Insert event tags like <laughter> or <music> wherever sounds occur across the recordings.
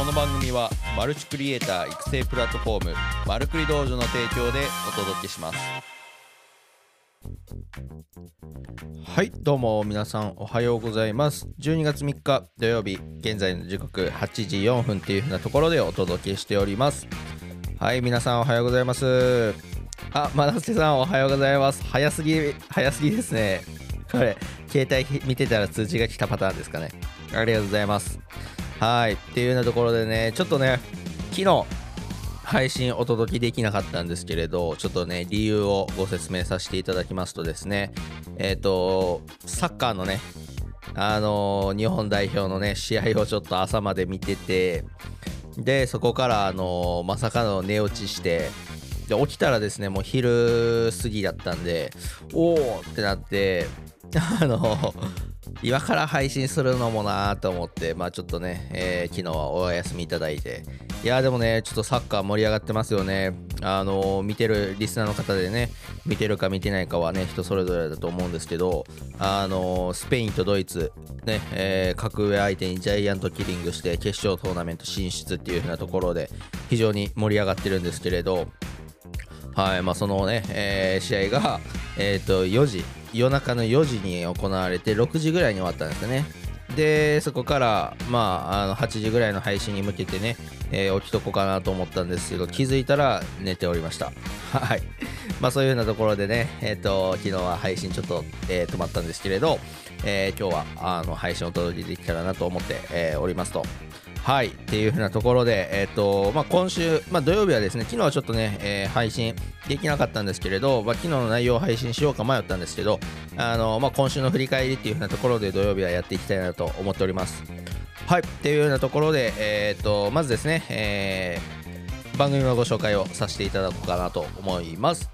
この番組はマルチクリエイター育成プラットフォームマルクリ道場の提供でお届けします。はいどうも皆さんおはようございます。12月3日土曜日現在の時刻8時4分っていう風なところでお届けしております。はい皆さんおはようございます。あマナステさんおはようございます。早すぎ早すぎですね。これ携帯見てたら通知が来たパターンですかね。ありがとうございます。はいっていうようなところでねちょっとね昨日配信お届けできなかったんですけれどちょっとね理由をご説明させていただきますとですねえっ、ー、とサッカーのねあのー、日本代表のね試合をちょっと朝まで見ててでそこからあのー、まさかの寝落ちしてで起きたらですねもう昼過ぎだったんでおおってなって <laughs> あの今から配信するのもなと思って、まあちょっとね、えー、昨日はお休みいただいて、いやでもね、ちょっとサッカー盛り上がってますよね。あのー、見てるリスナーの方でね、見てるか見てないかはね、人それぞれだと思うんですけど、あのー、スペインとドイツ、ね、えー、格上相手にジャイアントキリングして決勝トーナメント進出っていう風なところで、非常に盛り上がってるんですけれど、はいまあ、そのね、えー、試合が、えー、と4時夜中の4時に行われて6時ぐらいに終わったんですね。でそこから、まあ、あの8時ぐらいの配信に向けてね、えー、起きとこうかなと思ったんですけど気づいたら寝ておりました。<laughs> はい。まあそういうようなところでねえっ、ー、と昨日は配信ちょっと、えー、止まったんですけれど、えー、今日はあの配信を届けできたらなと思って、え、おりますと。はいっていうふうなところで、えーとまあ、今週、まあ、土曜日はですね昨日はちょっとね、えー、配信できなかったんですけれど、まあ、昨日の内容を配信しようか迷ったんですけど、あのまあ、今週の振り返りっていうふうなところで土曜日はやっていきたいなと思っております。はいっていうようなところで、えーと、まずですね、えー、番組のご紹介をさせていただこうかなと思います。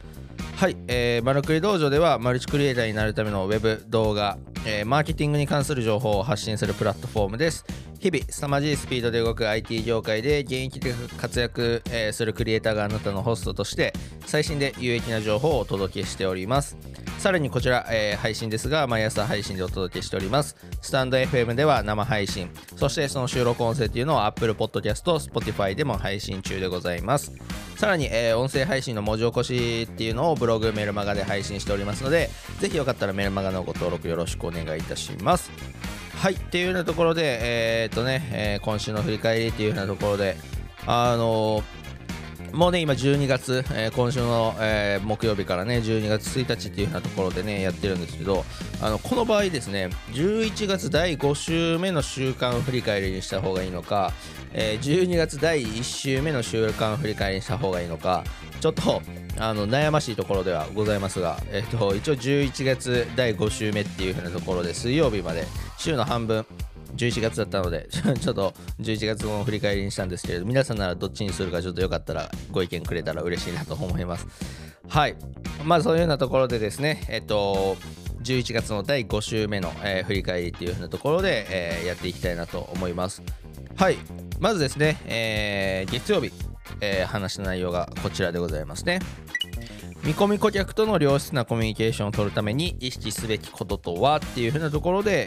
はい、えー、マルクリ道場ではマルチクリエイターになるためのウェブ動画、えー、マーケティングに関する情報を発信するプラットフォームです。日々凄まじいスピードで動く IT 業界で現役で活躍、するクリエイターがあなたのホストとして最新で有益な情報をお届けしております。さらにこちら、えー、配信ですが毎朝配信でお届けしております。スタンド FM では生配信。そしてその収録音声というのを Apple Podcast、Spotify でも配信中でございます。さらに、えー、音声配信の文字起こしっていうのをブログメルマガで配信しておりますのでぜひよかったらメルマガのご登録よろしくお願いいたします。はいっていうようなところで、えー、っとね、えー、今週の振り返りっていうようなところで、あのー、もうね、今12月、え、今週の、え、木曜日からね、12月1日っていうようなところでね、やってるんですけど、あのこの場合ですね、11月第5週目の週間振り返りにした方がいいのか、え、12月第1週目の週間振り返りにした方がいいのか、ちょっとあの悩ましいところではございますが、えっと、一応11月第5週目っていう風なところで水曜日まで週の半分11月だったので <laughs> ちょっと11月の振り返りにしたんですけれど皆さんならどっちにするかちょっとよかったらご意見くれたら嬉しいなと思います。はい。まあそういうようなところでですねえっと11月の第5週目の、えー、振り返りっていう風なところで、えー、やっていきたいなと思います。はい。まずですね、えー、月曜日。えー、話の内容がこちらでございますね。見込み顧客との良質なコミュニケーションを取るために意識すべきこととはっていう風なところで、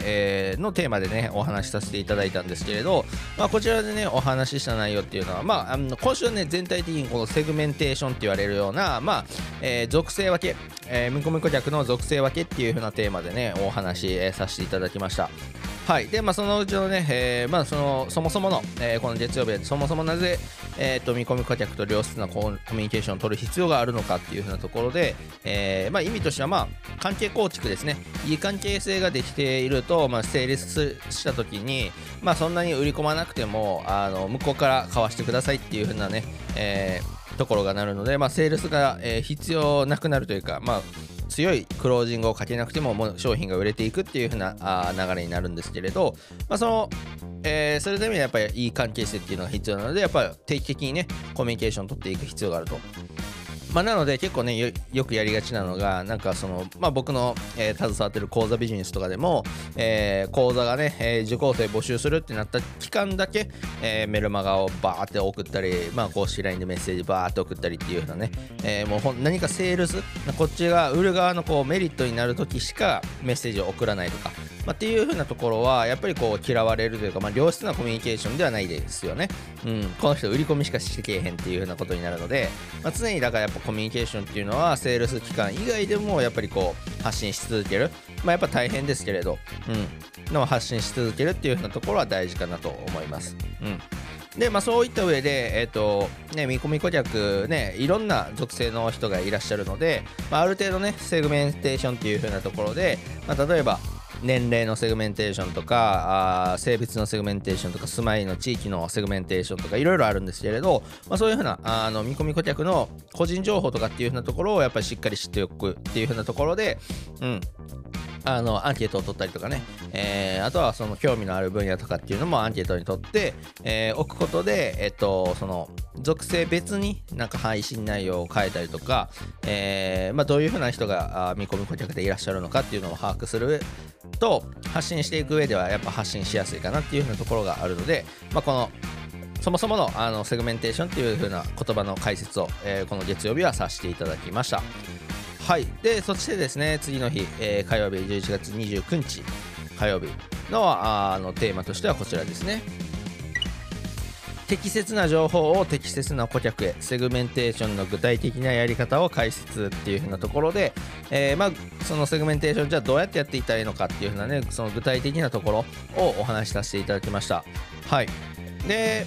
えー、のテーマでねお話しさせていただいたんですけれど、まあ、こちらでねお話しした内容っていうのは、まあ、あの今週はね全体的にこのセグメンテーションって言われるような、まあえー、属性分け、えー、見込み顧客の属性分けっていう風なテーマでねお話し、させていただきました。はい。でまあ、そのうちのね、えーまあ、そのそもそもの、えー、この月曜日でそもそもなぜ、えーと、見込み顧客と良質なコミュニケーションを取る必要があるのかっていうふうなところで、えーまあ、意味としては、まあ、関係構築ですね。いい関係性ができていると、まあ、成立した時に、まあ、そんなに売り込まなくてもあの向こうから買わしてくださいっていうふうなね、えー、ところがなるので、まあ、セールスが、えー、必要なくなるというか、まあ強いクロージングをかけなくてももう商品が売れていくっていう風なあ流れになるんですけれど、まあ、その、えー、それではやっぱりいい関係性っていうのが必要なのでやっぱり定期的にねコミュニケーションを取っていく必要があると。まあ、なので結構ねよくやりがちなのがなんかその、まあ、僕の、えー、携わってる講座ビジネスとかでも、えー、講座がね、えー、受講生募集するってなった期間だけ、え、メルマガをバーって送ったり、まあ、公式 LINE でメッセージバーって送ったりっていうようなね、え、もう何かセールスこっちが売る側のこうメリットになるときしかメッセージを送らないとかまあ、っていう風なところはやっぱりこう嫌われるというか、まあ、良質なコミュニケーションではないですよね、うん、この人売り込みしかしてけえへんっていう風なことになるので、まあ、常にだからやっぱコミュニケーションっていうのはセールス期間以外でもやっぱりこう発信し続ける。まあ、やっぱ大変ですけれど、うん、の発信し続けるっていう風なところは大事かなと思います。うん。で、まあ、そういった上で、え、ー、と、ね、見込み顧客、ね、いろんな属性の人がいらっしゃるので、まあ、ある程度ね、セグメンテーションっていう風なところで、まあ、例えば、年齢のセグメンテーションとかあ性別のセグメンテーションとか住まいの地域のセグメンテーションとかいろいろあるんですけれど、まあ、そういうふうなあの見込み顧客の個人情報とかっていうふうなところをやっぱりしっかり知っておくっていうふうなところで、うん、あのアンケートを取ったりとかね、えー、あとはその興味のある分野とかっていうのもアンケートに取って、えー、置くことで、えっと、その属性別になんか配信内容を変えたりとか、えーまあ、どういうふうな人が見込み顧客でいらっしゃるのかっていうのを把握すると発信していく上ではやっぱ発信しやすいかなっていうふうなところがあるので、まあ、このそもそものあのセグメンテーションっていう風な言葉の解説を、えー、この月曜日はさせていただきました。はい。でそしてですね次の日、えー、火曜日11月29日火曜日のあのテーマとしてはこちらですね。適切な情報を適切な顧客へセグメンテーションの具体的なやり方を解説っていう風なところで、えー、まあ、そのセグメンテーションじゃあどうやってやっていったらいいのかっていう風なねその具体的なところをお話しさせていただきました。はい。で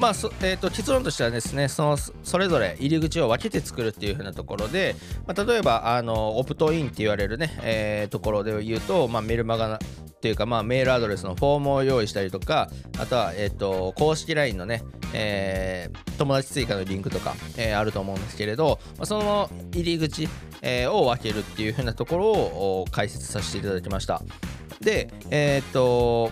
まあえーと、結論としてはですねそのそれぞれ入り口を分けて作るっていう風なところで、まあ、例えばあのオプトインって言われるね、えー、ところで言うと、まあ、メルマガっていうか、まあ、メールアドレスのフォームを用意したりとかあとは、えーと、公式 LINE のね、えー、友達追加のリンクとか、えー、あると思うんですけれど、まあ、その入り口、えー、を分けるっていう風なところを解説させていただきました。でえっ、と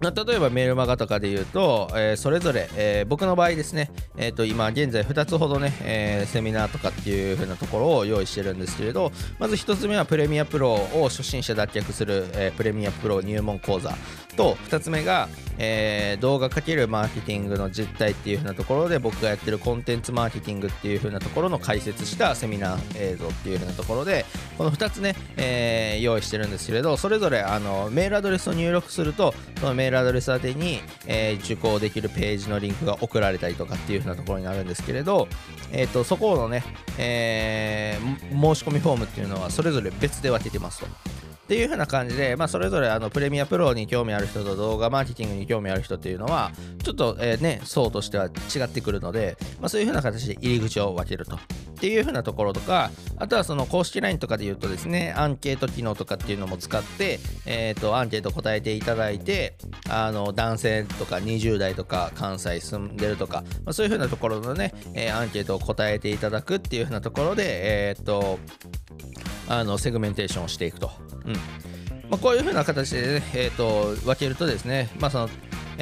例えばメールマガとかで言うと、えー、それぞれ、えー、僕の場合ですね、えー、と今現在2つほどね、えセミナーとかっていう風なところを用意してるんですけれどまず1つ目はプレミアプロを初心者脱却する、えプレミアプロ入門講座。と2つ目が、え動画かけるマーケティングの実態っていう風なところで僕がやってるコンテンツマーケティングっていう風なところの解説したセミナー映像っていう風なところでこの2つね、え用意してるんですけれどそれぞれあのメールアドレスを入力するとそのメールールアドレス宛てに、えー、受講できるページのリンクが送られたりとかっていう風なところになるんですけれど、えーと、そこのね、えー、申し込みフォームっていうのはそれぞれ別で分けてますと。っていう風な感じで、まあ、それぞれあのプレミアプロに興味ある人と動画マーケティングに興味ある人っていうのは、ちょっと、えー、ね、層としては違ってくるので、まあ、そういう風な形で入り口を分けると。っていう風なところとか、あとはその公式 LINE とかで言うとですね、アンケート機能とかっていうのも使って、えっ、ー、と、アンケート答えていただいて、あの、男性とか20代とか関西住んでるとか、まあ、そういう風なところのね、えー、アンケートを答えていただくっていう風なところで、えっ、ー、と、あの、セグメンテーションをしていくと。うん。まあ、こういうふうな形でね、えっ、と、分けるとですね、まあ、その、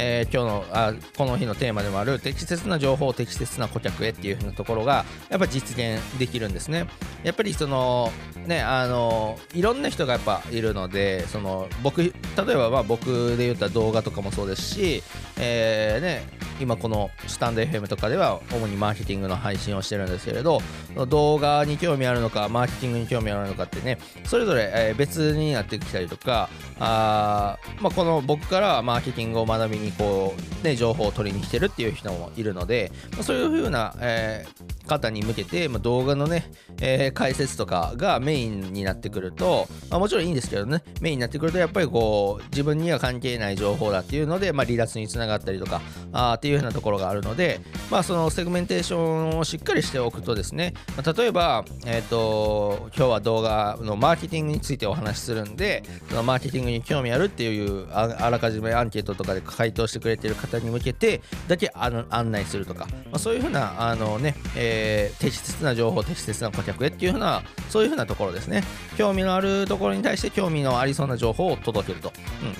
えー、今日のあこの日のテーマでもある適切な情報を適切な顧客へっていう風なところがやっぱ実現できるんですねやっぱりそのねあのいろんな人がやっぱいるのでその僕例えばまあ僕で言ったら動画とかもそうですし、えー、ね今このスタンド FM とかでは主にマーケティングの配信をしてるんですけれど動画に興味あるのかマーケティングに興味あるのかってねそれぞれ、え別になってきたりとかあ、まあ、この僕からマーケティングを学びにこう、ね、情報を取りに来てるっていう人もいるので、まあ、そういう風な、えー、方に向けて、まあ、動画のね、えー、解説とかがメインになってくると、まあ、もちろんいいんですけどね。メインになってくるとやっぱりこう自分には関係ない情報だっていうので、まあ、離脱につながったりとかあっていうようなところがあるので、まあ、そのセグメンテーションをしっかりしておくとですね、まあ、例えば、えーと、今日は動画のマーケティングについてお話しするんでそのマーケティングに興味あるっていうあらかじめアンケートとかで回答してくれてる方に向けてだけ案内するとか、まあ、そういうふうなあのね、えー、適切な情報適切な顧客へっていうふうなそういうふうなところですね。興味のあるところに対して興味のありそうな情報を届けると、うん、っ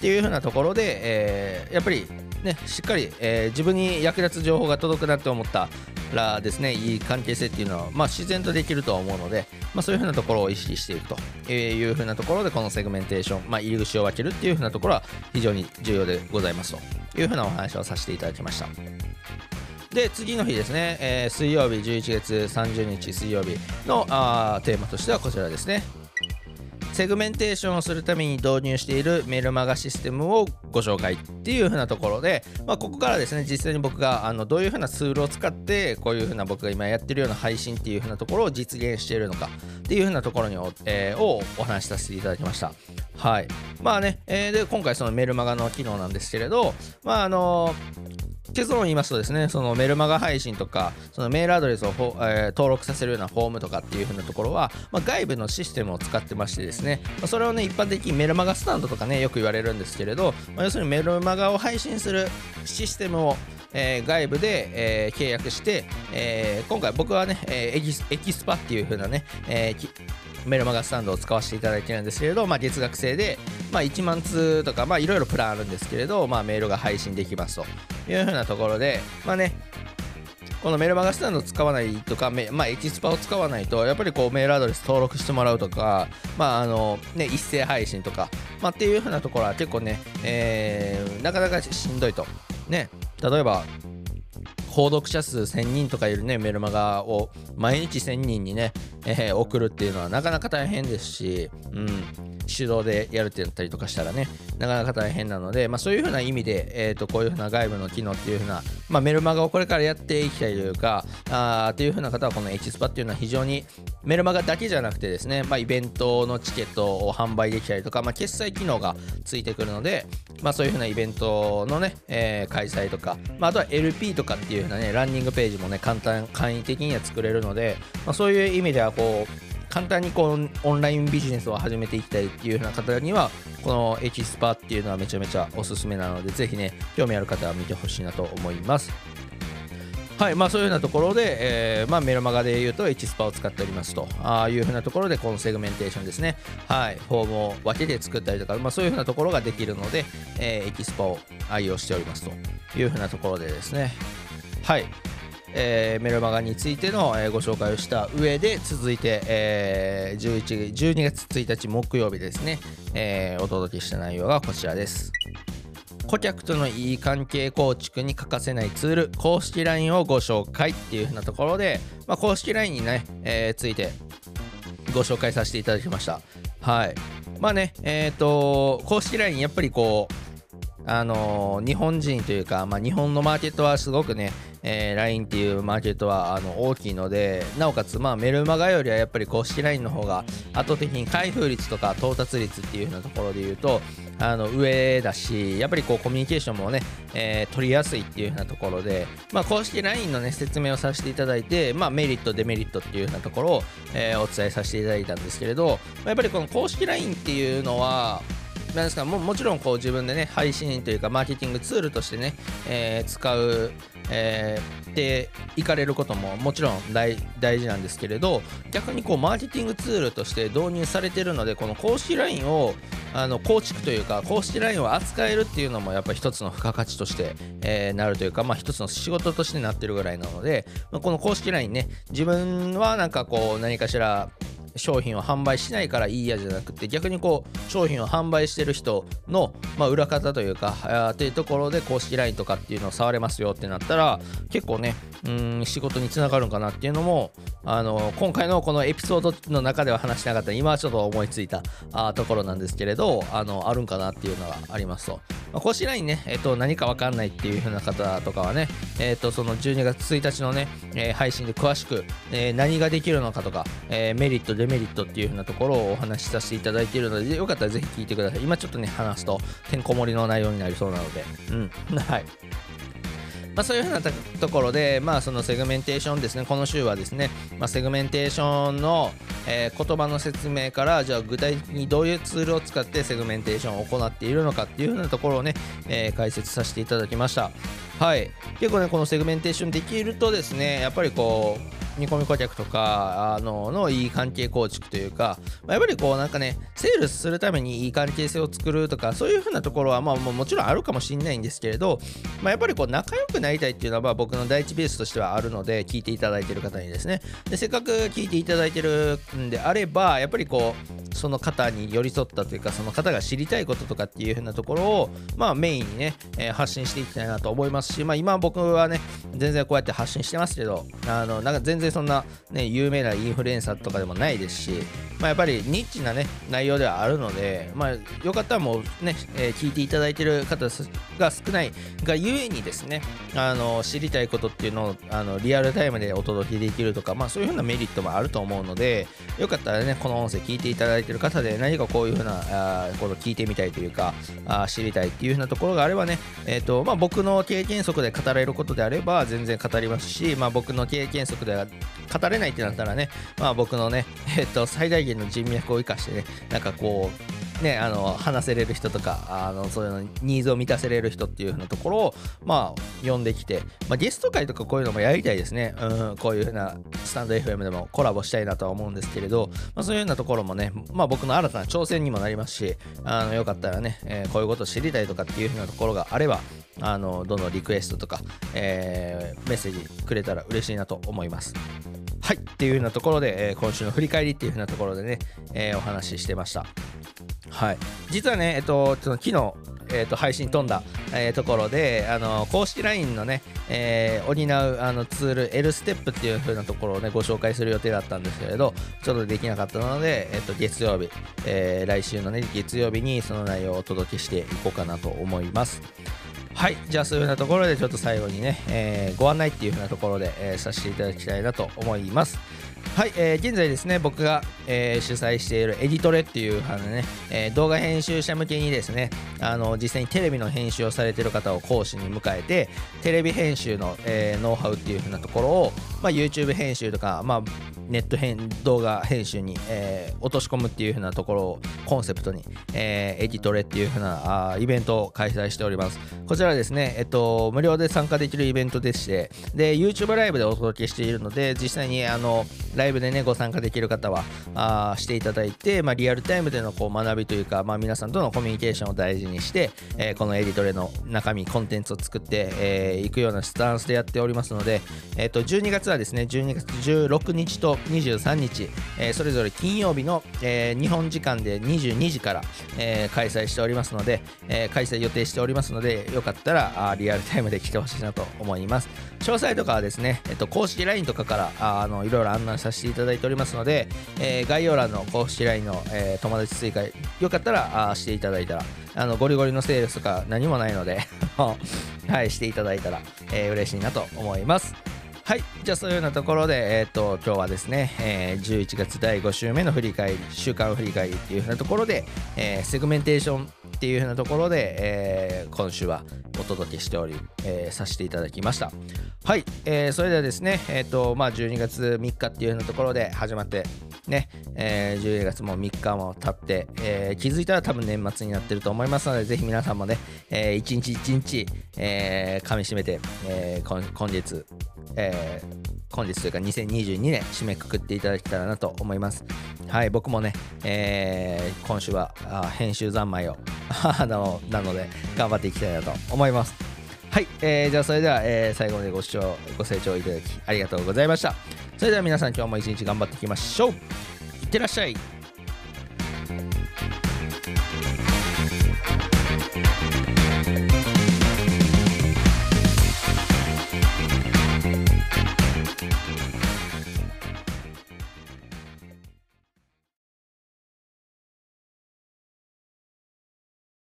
ていうふうなところで、えー、やっぱりね、しっかり、えー、自分に役立つ情報が届くなって思ったらですね、いい関係性っていうのは、まあ、自然とできるとは思うので、まあ、そういうふうなところを意識していくというふうなところで、このセグメンテーション、まあ、入り口を分けるっていうふうなところは非常に重要でございますというふうなお話をさせていただきました。で次の日ですね、えー、水曜日11月30日水曜日のあテーマとしてはこちらですねセグメンテーションをするために導入しているメルマガシステムをご紹介っていう風なところで、まあ、ここからですね実際に僕があのどういう風なツールを使ってこういう風な僕が今やってるような配信っていう風なところを実現しているのかっていう風なところにお、えー、をお話しさせていただきました。はい。まあね、えー、で今回そのメルマガの機能なんですけれどまああのー結論を言いますとですね、そのメルマガ配信とか、そのメールアドレスを、えー、登録させるようなフォームとかっていう風なところは、まあ、外部のシステムを使ってましてですね、まあ、それをね、一般的にメルマガスタンドとかね、よく言われるんですけれど、まあ、要するにメルマガを配信するシステムをえー、外部で、えー、契約して、え、今回僕はね、えエキスパっていう風なね、えメルマガスタンドを使わせていただいてるんですけれど、まあ、月額制で、まあ、1万通とか、まあ、いろいろプランあるんですけれど、まあ、メールが配信できますというふうなところで、まあね、このメルマガスタンドを使わないとか、まあ、エキスパを使わないと、やっぱりこうメールアドレス登録してもらうとか、まああのね、一斉配信とか、まあ、っていうふうなところは結構ね、えー、なかなかしんどいと。ね、例えば、購読者数1000人とかいるねメルマガを毎日1000人にね、えー、送るっていうのはなかなか大変ですし、うん、手動でやるってなったりとかしたらねなかなか大変なので、まあ、そういうふうな意味で、えーと、こういうふうな外部の機能っていうふうな、まあ、メルマガをこれからやっていきたいというかあっていうふうな方はこの H スパっていうのは非常にメルマガだけじゃなくてですね、まあ、イベントのチケットを販売できたりとか、まあ、決済機能がついてくるので、まあ、そういうふうなイベントのね、えー、開催とか、まあ、あとは LP とかっていうふうなねランニングページもね簡単簡易的には作れるので、まあ、そういう意味ではこう簡単にこうオンラインビジネスを始めていきたいっていう風な方にはこのエキスパっていうのはめちゃめちゃおすすめなのでぜひね興味ある方は見てほしいなと思います。はいまあ、そういうようなところで、えーまあ、メルマガで言うとエキスパを使っておりますとあいうふうなところでこのセグメンテーションですね、はい、フォームを分けて作ったりとか、まあ、そういうふうなところができるので、えー、エキスパを愛用しておりますというふうなところでですね。はい。えー、メルマガについての、えー、ご紹介をした上で続いて、えー、11 12月1日木曜日ですね、えー、お届けした内容がこちらです。顧客とのいい関係構築に欠かせないツール公式 LINE をご紹介っていう風なところで、まあ、公式 LINE にね、えー、ついてご紹介させていただきました。はい。まあねえっ、ー、と公式 LINE やっぱりこうあの、日本人というか、まあ、日本のマーケットはすごくね、えー、LINE っていうマーケットはあの大きいのでなおかつ、まあ、メルマガよりはやっぱり公式 LINE の方が圧倒的に開封率とか到達率っていう風なところで言うとあの上だしやっぱりこうコミュニケーションもね、えー、取りやすいっていう風なところで、まあ、公式 LINE のね説明をさせていただいて、まあ、メリットデメリットっていう風なところを、えー、お伝えさせていただいたんですけれどやっぱりこの公式 LINE っていうのはなんですかももちろんこう自分でね配信というかマーケティングツールとしてね、えー、使う、えー、でいかれることももちろん大事なんですけれど逆にこうマーケティングツールとして導入されてるのでこの公式 LINE をあの構築というか公式 LINE を扱えるっていうのもやっぱり一つの付加価値として、えー、なるというか、まあ、一つの仕事としてなってるぐらいなので、まあ、この公式 LINE ね自分はなんかこう何かしら商品を販売しないからいいやじゃなくて逆にこう商品を販売してる人の、まあ、裏方というかあというところで公式 LINE とかっていうのを触れますよってなったら結構ねうん仕事につながるんかなっていうのもあの今回のこのエピソードの中では話しなかった。今はちょっと思いついたあところなんですけれどあのあるんかなっていうのがありますと、まあ、公式 LINE ね、えっと、何か分かんないっていう風な方とかはね、えっと、その12月1日のね、えー、配信で詳しく、えー、何ができるのかとか、えー、メリットデメリットっていう風なところをお話しさせていただいているのでよかったらぜひ聞いてください。今ちょっとね話すとてんこ盛りの内容になりそうなので。うん。<laughs> はい。まあ、そういうふうなところで、まあ、そのセグメンテーションですね、この週はですね、まあ、セグメンテーションの、えー、言葉の説明から、じゃあ具体的にどういうツールを使ってセグメンテーションを行っているのかっていうふうなところをね、えー、解説させていただきました。はい。結構ね、このセグメンテーションできるとですね、やっぱりこう、見込み顧客とかあののいい関係構築というか、ま、やっぱりこうなんかねセールスするためにいい関係性を作るとかそういう風なところはまあもちろんあるかもしれないんですけれど、まあ、やっぱりこう仲良くなりたいっていうのは僕の第一ベースとしてはあるので聞いていただいている方にですねでせっかく聞いていただいてるんであればやっぱりこうその方に寄り添ったというかその方が知りたいこととかっていう風なところをまあメインにね、えー、発信していきたいなと思いますしまあ今僕はね全然こうやって発信してますけどあのなんか全然そんな、ね、有名なインフルエンサーとかでもないですし、まあ、やっぱりニッチな、ね、内容ではあるので、まあ、よかったらもうね、えー、聞いていただいてる方が少ないがゆえにですねあの知りたいことっていうのをあのリアルタイムでお届けできるとか、まあ、そういうふうなメリットもあると思うのでよかったらねこの音声聞いていただいている方で何かこういうふうなあこと聞いてみたいというかあ知りたいっていうふうなところがあればね、えーとまあ、僕の経験則で語られることであれば全然語りますし、まあ、僕の経験則では語れないってなったらね、まあ、僕のね、えー、と最大限の人脈を生かしてねなんかこうね、あの話せれる人とかあのそういうのニーズを満たせれる人っていう風なところを、まあ、呼んできて、まあ、ゲスト会とかこういうのもやりたいですね、うん、こういう風なスタンド FM でもコラボしたいなとは思うんですけれど、まあ、そういうようなところもね、まあ、僕の新たな挑戦にもなりますしあのよかったらね、えー、こういうことを知りたいとかっていう風なところがあればあのどのリクエストとか、えー、メッセージくれたら嬉しいなと思います。はいっていう風なところで、えー、今週の振り返りっていう風なところでね、えー、お話ししてました。はい、実はね、えっと、昨日、えー、と配信飛んだ、えー、ところであの公式 LINE のね、えー、補うあのツール L ステップっていう風なところをねご紹介する予定だったんですけれどちょっとできなかったので、えー、と月曜日、えー、来週のね月曜日にその内容をお届けしていこうかなと思います。はい。じゃあそういう風なところでちょっと最後にね、えー、ご案内っていう風なところで、えー、させていただきたいなと思います。はい、えー、現在ですね僕が、えー、主催しているエディトレっていうあのね、えー、動画編集者向けにですねあの実際にテレビの編集をされている方を講師に迎えてテレビ編集の、えー、ノウハウっていう風なところを、まあ、YouTube 編集とか、まあ、ネット編動画編集に、え、落とし込むっていう風なところをコンセプトに、え、エディトレっていう風なあイベントを開催しております。こちらですね、えっと、無料で参加できるイベントでしてで YouTube ライブでお届けしているので実際にあのライブでねご参加できる方はあしていただいて、まあ、リアルタイムでのこう学びというか、まあ、皆さんとのコミュニケーションを大事にして、えー、このエディトレの中身コンテンツを作ってい、えー、くようなスタンスでやっておりますので、えー、と12月はですね12月16日と23日、えー、それぞれ金曜日の、えー、日本時間で22時から、えー、開催しておりますので、えー、開催予定しておりますのでよかったらあリアルタイムで来てほしいなと思います。詳細とかはですね、えっと、公式 LINE とかからあのいろいろ案内させていただいておりますので、えー、概要欄の公式 LINE の、えー、友達追加よかったらあしていただいたらあのゴリゴリのセールスとか何もないので <laughs> はいしていただいたら、えー、嬉しいなと思います。はいじゃあそういうようなところで、えーと、今日はですね、えー、11月第5週目の振り返り週間振り返りっていうふうなところで、えー、セグメンテーションっていうふうなところで、えー、今週はお届けしており、えー、させていただきましたはい、えー、それではですねえっ、ー、とまあ12月3日っていうようなところで始まってね、えー、12月も3日も経って、えー、気づいたら多分年末になってると思いますのでぜひ皆さんもね、えー、一日一日、えー、噛みしめて、えー、今今月えー、本日というか2022年締めくくっていただけたらなと思います。はい、僕もね、えー、今週は編集三昧をあの <laughs> なので頑張っていきたいなと思います。はい、えー、じゃあそれでは、えー、最後までご視聴ご清聴いただきありがとうございました。それでは皆さん今日も一日頑張っていきましょう。いってらっしゃい。